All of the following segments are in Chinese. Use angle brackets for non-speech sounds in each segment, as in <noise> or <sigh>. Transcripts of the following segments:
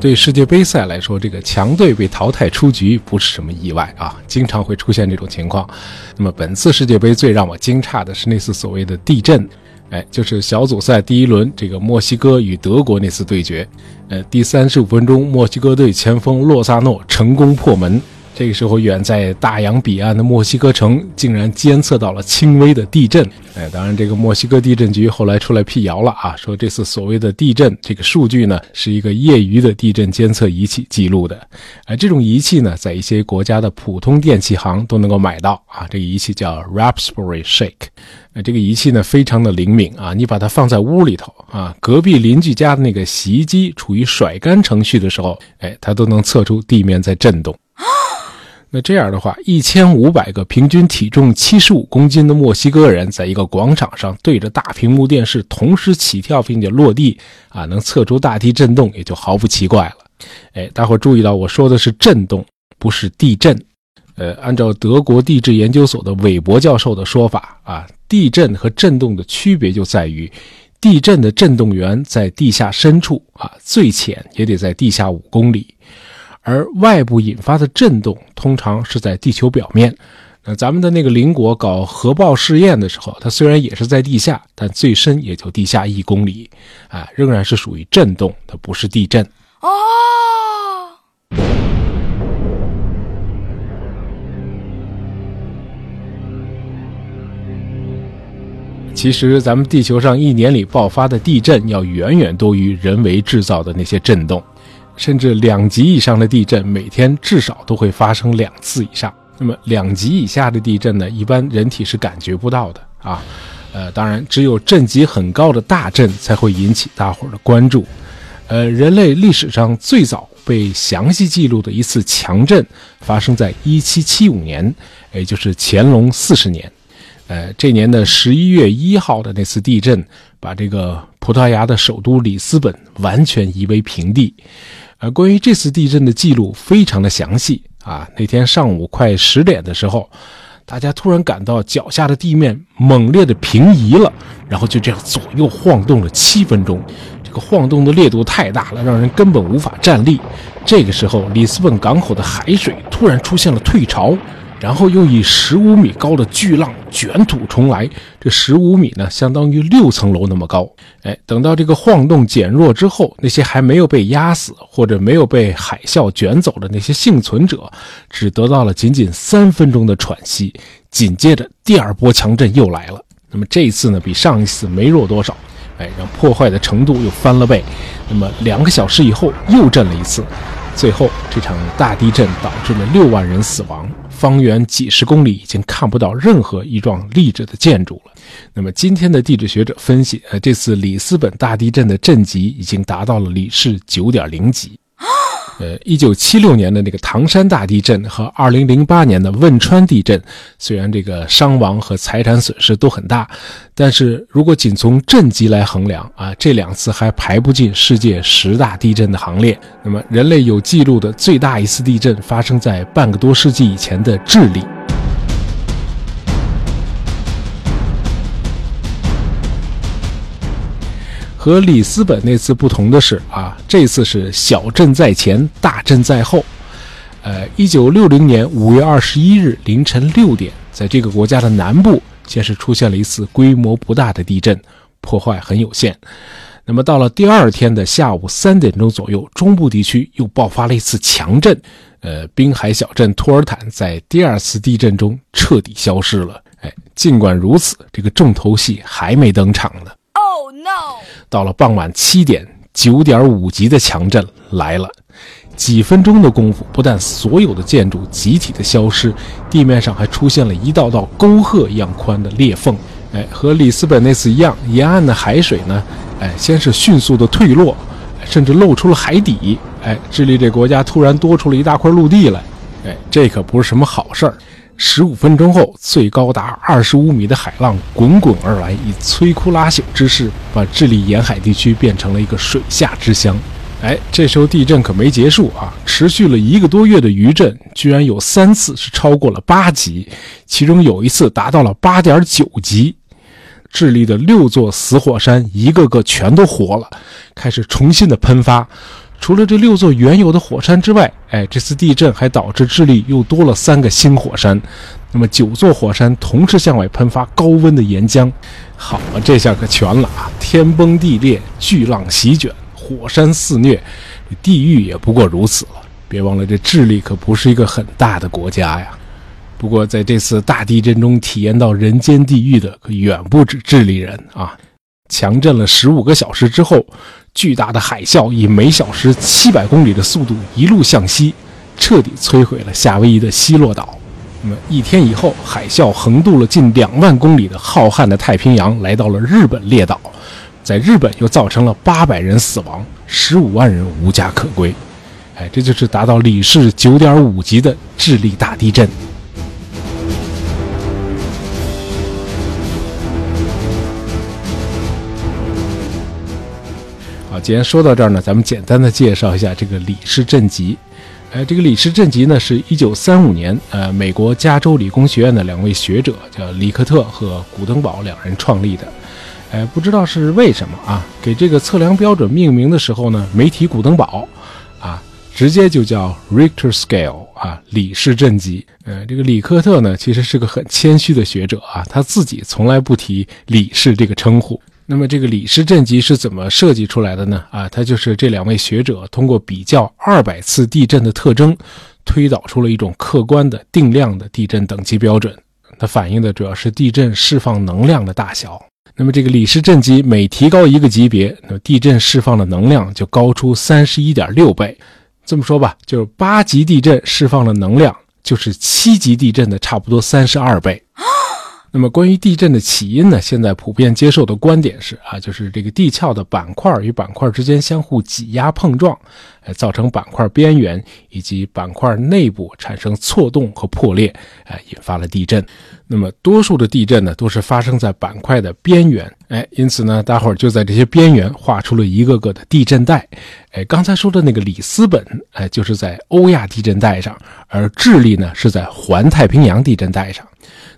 对世界杯赛来说，这个强队被淘汰出局不是什么意外啊，经常会出现这种情况。那么本次世界杯最让我惊诧的是那次所谓的地震，哎，就是小组赛第一轮这个墨西哥与德国那次对决，呃，第三十五分钟，墨西哥队前锋洛萨诺成功破门。这个时候，远在大洋彼岸的墨西哥城竟然监测到了轻微的地震。哎，当然，这个墨西哥地震局后来出来辟谣了啊，说这次所谓的地震这个数据呢，是一个业余的地震监测仪器记录的。哎，这种仪器呢，在一些国家的普通电器行都能够买到啊。这个仪器叫 Raspberry Shake。哎，这个仪器呢，非常的灵敏啊，你把它放在屋里头啊，隔壁邻居家的那个洗衣机处于甩干程序的时候，哎，它都能测出地面在震动。<gasps> 那这样的话，一千五百个平均体重七十五公斤的墨西哥人，在一个广场上对着大屏幕电视同时起跳并且落地，啊，能测出大地震动，也就毫不奇怪了。哎，大伙注意到我说的是震动，不是地震。呃，按照德国地质研究所的韦伯教授的说法，啊，地震和震动的区别就在于，地震的震动源在地下深处，啊，最浅也得在地下五公里。而外部引发的震动通常是在地球表面。那咱们的那个邻国搞核爆试验的时候，它虽然也是在地下，但最深也就地下一公里，啊，仍然是属于震动，它不是地震。哦。其实，咱们地球上一年里爆发的地震要远远多于人为制造的那些震动。甚至两级以上的地震，每天至少都会发生两次以上。那么两级以下的地震呢，一般人体是感觉不到的啊。呃，当然，只有震级很高的大震才会引起大伙儿的关注。呃，人类历史上最早被详细记录的一次强震，发生在1775年，也就是乾隆四十年。呃，这年的十一月一号的那次地震，把这个葡萄牙的首都里斯本完全夷为平地。而，关于这次地震的记录非常的详细啊。那天上午快十点的时候，大家突然感到脚下的地面猛烈的平移了，然后就这样左右晃动了七分钟。这个晃动的烈度太大了，让人根本无法站立。这个时候，里斯本港口的海水突然出现了退潮。然后又以十五米高的巨浪卷土重来，这十五米呢，相当于六层楼那么高。哎，等到这个晃动减弱之后，那些还没有被压死或者没有被海啸卷走的那些幸存者，只得到了仅仅三分钟的喘息。紧接着，第二波强震又来了。那么这一次呢，比上一次没弱多少。哎，让破坏的程度又翻了倍。那么两个小时以后又震了一次。最后，这场大地震导致了六万人死亡。方圆几十公里已经看不到任何一幢立着的建筑了。那么，今天的地质学者分析，呃，这次里斯本大地震的震级已经达到了里氏九点零级。呃，一九七六年的那个唐山大地震和二零零八年的汶川地震，虽然这个伤亡和财产损失都很大，但是如果仅从震级来衡量啊，这两次还排不进世界十大地震的行列。那么，人类有记录的最大一次地震发生在半个多世纪以前的智利。和里斯本那次不同的是啊，这次是小震在前，大震在后。呃，一九六零年五月二十一日凌晨六点，在这个国家的南部先是出现了一次规模不大的地震，破坏很有限。那么到了第二天的下午三点钟左右，中部地区又爆发了一次强震。呃，滨海小镇托尔坦在第二次地震中彻底消失了。哎，尽管如此，这个重头戏还没登场呢。no！到了傍晚七点，九点五级的强震来了。几分钟的功夫，不但所有的建筑集体的消失，地面上还出现了一道道沟壑一样宽的裂缝。哎，和里斯本那次一样，沿岸的海水呢，哎，先是迅速的退落，甚至露出了海底。哎，智利这国家突然多出了一大块陆地来。哎，这可不是什么好事儿。十五分钟后，最高达二十五米的海浪滚滚而来，以摧枯拉朽之势，把智利沿海地区变成了一个水下之乡。哎，这时候地震可没结束啊！持续了一个多月的余震，居然有三次是超过了八级，其中有一次达到了八点九级。智利的六座死火山一个个全都活了，开始重新的喷发。除了这六座原有的火山之外，哎，这次地震还导致智利又多了三个新火山。那么九座火山同时向外喷发高温的岩浆，好了，这下可全了啊！天崩地裂，巨浪席卷，火山肆虐，地狱也不过如此了。别忘了，这智利可不是一个很大的国家呀。不过在这次大地震中体验到人间地狱的可远不止智利人啊！强震了十五个小时之后，巨大的海啸以每小时七百公里的速度一路向西，彻底摧毁了夏威夷的西洛岛。那么一天以后，海啸横渡了近两万公里的浩瀚的太平洋，来到了日本列岛，在日本又造成了八百人死亡，十五万人无家可归。哎，这就是达到里氏九点五级的智利大地震。既然说到这儿呢，咱们简单的介绍一下这个里氏震级。呃，这个里氏震级呢，是一九三五年，呃，美国加州理工学院的两位学者叫里克特和古登堡两人创立的。呃，不知道是为什么啊？给这个测量标准命名的时候呢，没提古登堡，啊，直接就叫 Richter Scale 啊，里氏震级。呃，这个里克特呢，其实是个很谦虚的学者啊，他自己从来不提里氏这个称呼。那么这个里氏震级是怎么设计出来的呢？啊，它就是这两位学者通过比较二百次地震的特征，推导出了一种客观的定量的地震等级标准。它反映的主要是地震释放能量的大小。那么这个里氏震级每提高一个级别，那么地震释放的能量就高出三十一点六倍。这么说吧，就是八级地震释放的能量就是七级地震的差不多三十二倍。<gasps> 那么，关于地震的起因呢？现在普遍接受的观点是啊，就是这个地壳的板块与板块之间相互挤压碰撞，哎，造成板块边缘以及板块内部产生错动和破裂，哎，引发了地震。那么，多数的地震呢，都是发生在板块的边缘，哎，因此呢，大伙儿就在这些边缘画出了一个个的地震带。哎，刚才说的那个里斯本，哎，就是在欧亚地震带上，而智利呢，是在环太平洋地震带上。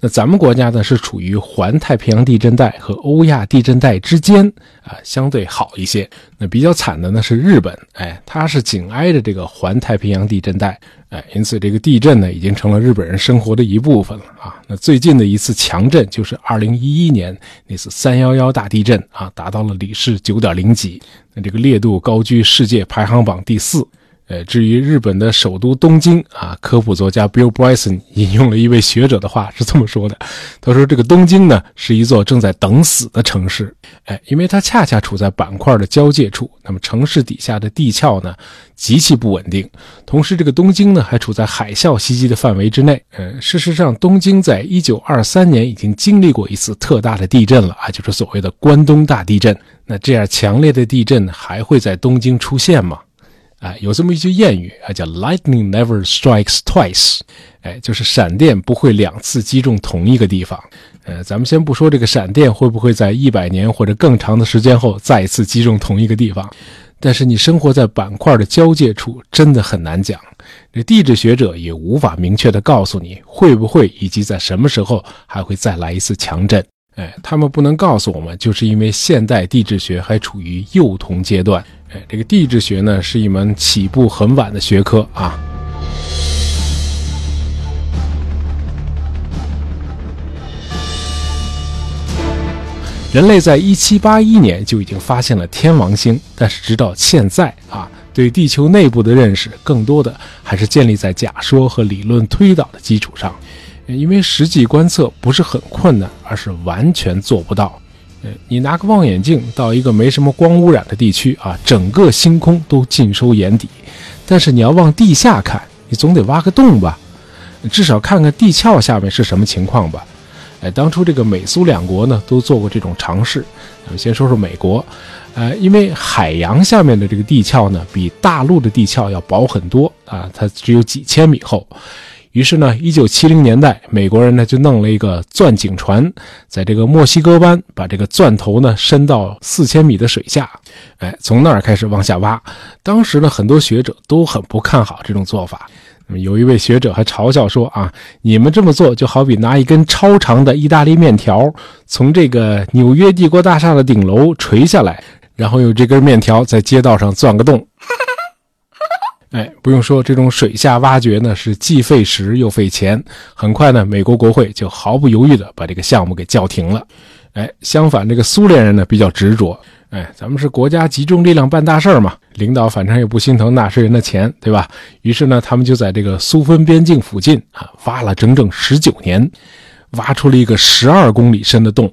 那咱们国家呢是处于环太平洋地震带和欧亚地震带之间啊，相对好一些。那比较惨的呢是日本，哎，它是紧挨着这个环太平洋地震带，哎，因此这个地震呢已经成了日本人生活的一部分了啊。那最近的一次强震就是二零一一年那次三幺幺大地震啊，达到了里氏九点零级，那这个烈度高居世界排行榜第四。呃，至于日本的首都东京啊，科普作家 Bill Bryson 引用了一位学者的话，是这么说的：他说，这个东京呢是一座正在等死的城市，哎，因为它恰恰处在板块的交界处，那么城市底下的地壳呢极其不稳定，同时这个东京呢还处在海啸袭击的范围之内。呃，事实上，东京在一九二三年已经经历过一次特大的地震了啊，就是所谓的关东大地震。那这样强烈的地震还会在东京出现吗？哎，有这么一句谚语啊，叫 “Lightning never strikes twice”，哎，就是闪电不会两次击中同一个地方。呃，咱们先不说这个闪电会不会在一百年或者更长的时间后再一次击中同一个地方，但是你生活在板块的交界处，真的很难讲。这地质学者也无法明确的告诉你会不会以及在什么时候还会再来一次强震。哎，他们不能告诉我们，就是因为现代地质学还处于幼童阶段。哎，这个地质学呢，是一门起步很晚的学科啊。人类在一七八一年就已经发现了天王星，但是直到现在啊，对地球内部的认识更多的还是建立在假说和理论推导的基础上。因为实际观测不是很困难，而是完全做不到。呃，你拿个望远镜到一个没什么光污染的地区啊，整个星空都尽收眼底。但是你要往地下看，你总得挖个洞吧，至少看看地壳下面是什么情况吧。哎，当初这个美苏两国呢都做过这种尝试。咱们先说说美国，呃，因为海洋下面的这个地壳呢比大陆的地壳要薄很多啊，它只有几千米厚。于是呢，一九七零年代，美国人呢就弄了一个钻井船，在这个墨西哥湾把这个钻头呢伸到四千米的水下，哎，从那儿开始往下挖。当时呢，很多学者都很不看好这种做法。那么有一位学者还嘲笑说：“啊，你们这么做就好比拿一根超长的意大利面条从这个纽约帝国大厦的顶楼垂下来，然后用这根面条在街道上钻个洞。” <laughs> 哎，不用说，这种水下挖掘呢是既费时又费钱。很快呢，美国国会就毫不犹豫地把这个项目给叫停了。哎，相反，这个苏联人呢比较执着。哎，咱们是国家集中力量办大事嘛，领导反正也不心疼纳税人的钱，对吧？于是呢，他们就在这个苏芬边境附近啊挖了整整十九年，挖出了一个十二公里深的洞。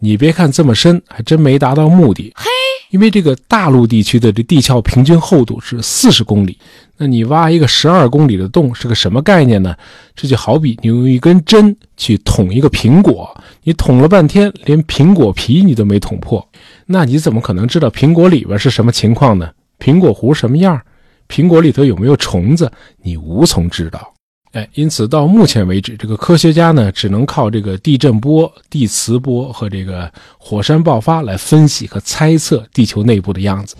你别看这么深，还真没达到目的。嘿。因为这个大陆地区的这地壳平均厚度是四十公里，那你挖一个十二公里的洞是个什么概念呢？这就好比你用一根针去捅一个苹果，你捅了半天，连苹果皮你都没捅破，那你怎么可能知道苹果里边是什么情况呢？苹果核什么样？苹果里头有没有虫子？你无从知道。哎，因此到目前为止，这个科学家呢，只能靠这个地震波、地磁波和这个火山爆发来分析和猜测地球内部的样子。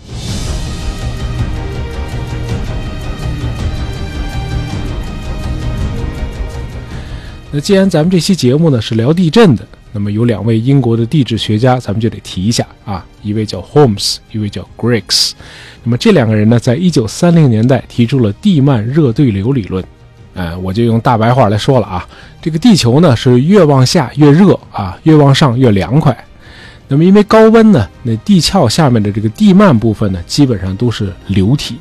那既然咱们这期节目呢是聊地震的，那么有两位英国的地质学家，咱们就得提一下啊，一位叫 Holmes，一位叫 Griggs。那么这两个人呢，在一九三零年代提出了地幔热对流理论。哎，我就用大白话来说了啊，这个地球呢是越往下越热啊，越往上越凉快。那么因为高温呢，那地壳下面的这个地幔部分呢，基本上都是流体。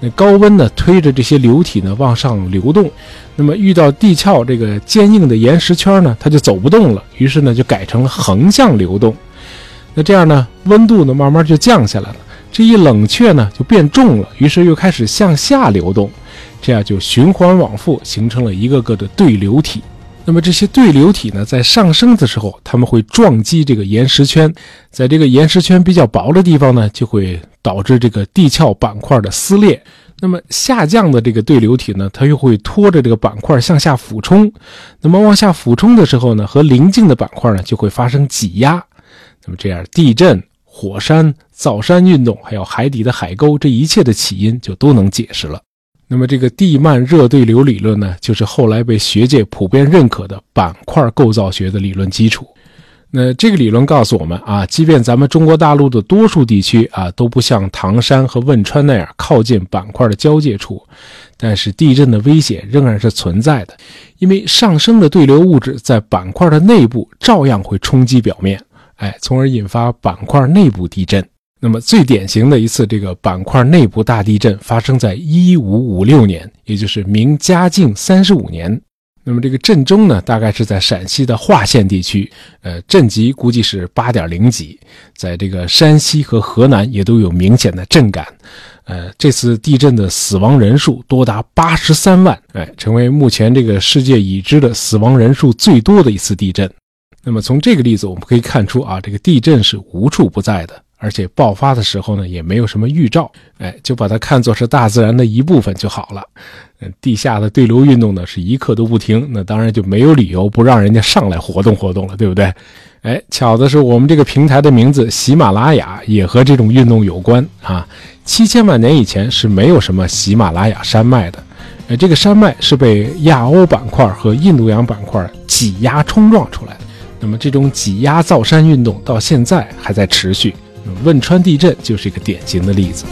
那高温呢推着这些流体呢往上流动，那么遇到地壳这个坚硬的岩石圈呢，它就走不动了。于是呢就改成了横向流动。那这样呢，温度呢慢慢就降下来了。这一冷却呢就变重了，于是又开始向下流动。这样就循环往复，形成了一个个的对流体。那么这些对流体呢，在上升的时候，它们会撞击这个岩石圈，在这个岩石圈比较薄的地方呢，就会导致这个地壳板块的撕裂。那么下降的这个对流体呢，它又会拖着这个板块向下俯冲。那么往下俯冲的时候呢，和邻近的板块呢就会发生挤压。那么这样，地震、火山、造山运动，还有海底的海沟，这一切的起因就都能解释了。那么，这个地幔热对流理论呢，就是后来被学界普遍认可的板块构造学的理论基础。那这个理论告诉我们啊，即便咱们中国大陆的多数地区啊都不像唐山和汶川那样靠近板块的交界处，但是地震的危险仍然是存在的，因为上升的对流物质在板块的内部照样会冲击表面，哎，从而引发板块内部地震。那么最典型的一次这个板块内部大地震发生在一五五六年，也就是明嘉靖三十五年。那么这个震中呢，大概是在陕西的华县地区，呃，震级估计是八点零级。在这个山西和河南也都有明显的震感。呃，这次地震的死亡人数多达八十三万，哎，成为目前这个世界已知的死亡人数最多的一次地震。那么从这个例子我们可以看出啊，这个地震是无处不在的。而且爆发的时候呢，也没有什么预兆，哎，就把它看作是大自然的一部分就好了。嗯，地下的对流运动呢，是一刻都不停，那当然就没有理由不让人家上来活动活动了，对不对？哎，巧的是，我们这个平台的名字喜马拉雅也和这种运动有关啊。七千万年以前是没有什么喜马拉雅山脉的，呃，这个山脉是被亚欧板块和印度洋板块挤压冲撞出来的。那么这种挤压造山运动到现在还在持续。汶川地震就是一个典型的例子。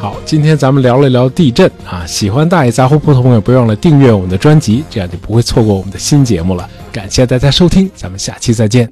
好，今天咱们聊了聊地震啊，喜欢大爷杂货铺的朋友，不要忘了订阅我们的专辑，这样就不会错过我们的新节目了。感谢大家收听，咱们下期再见。